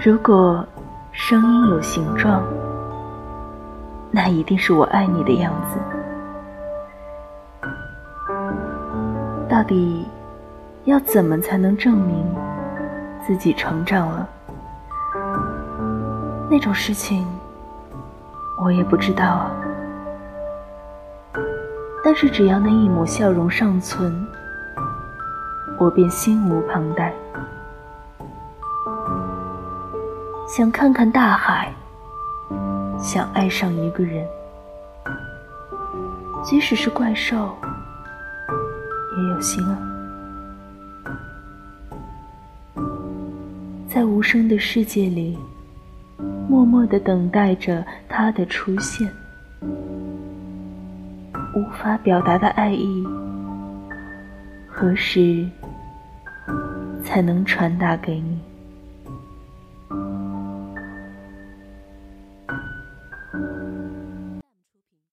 如果声音有形状，那一定是我爱你的样子。到底要怎么才能证明自己成长了？那种事情我也不知道啊。但是只要那一抹笑容尚存，我便心无旁贷。想看看大海，想爱上一个人，即使是怪兽也有心啊。在无声的世界里，默默的等待着他的出现。无法表达的爱意，何时才能传达给你？